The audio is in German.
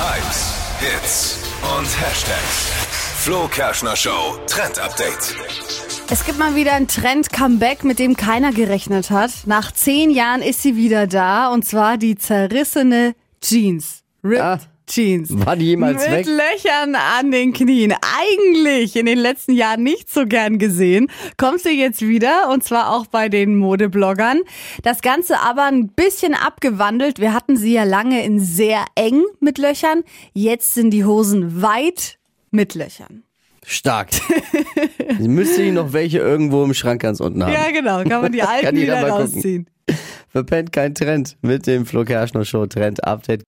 Hypes, Hits und Hashtags. Flo Kerschner Show Trend Update. Es gibt mal wieder ein Trend-Comeback, mit dem keiner gerechnet hat. Nach zehn Jahren ist sie wieder da und zwar die zerrissene Jeans. Ripped Ah. Jeans. War die jemals Mit weg? Löchern an den Knien. Eigentlich in den letzten Jahren nicht so gern gesehen. Kommt sie jetzt wieder und zwar auch bei den Modebloggern. Das Ganze aber ein bisschen abgewandelt. Wir hatten sie ja lange in sehr eng mit Löchern. Jetzt sind die Hosen weit mit Löchern. Stark. Müsste ich noch welche irgendwo im Schrank ganz unten haben. Ja, genau. Kann man die alten Kann wieder rausziehen. Verpennt kein Trend mit dem Flo Kerschner Show Trend Update.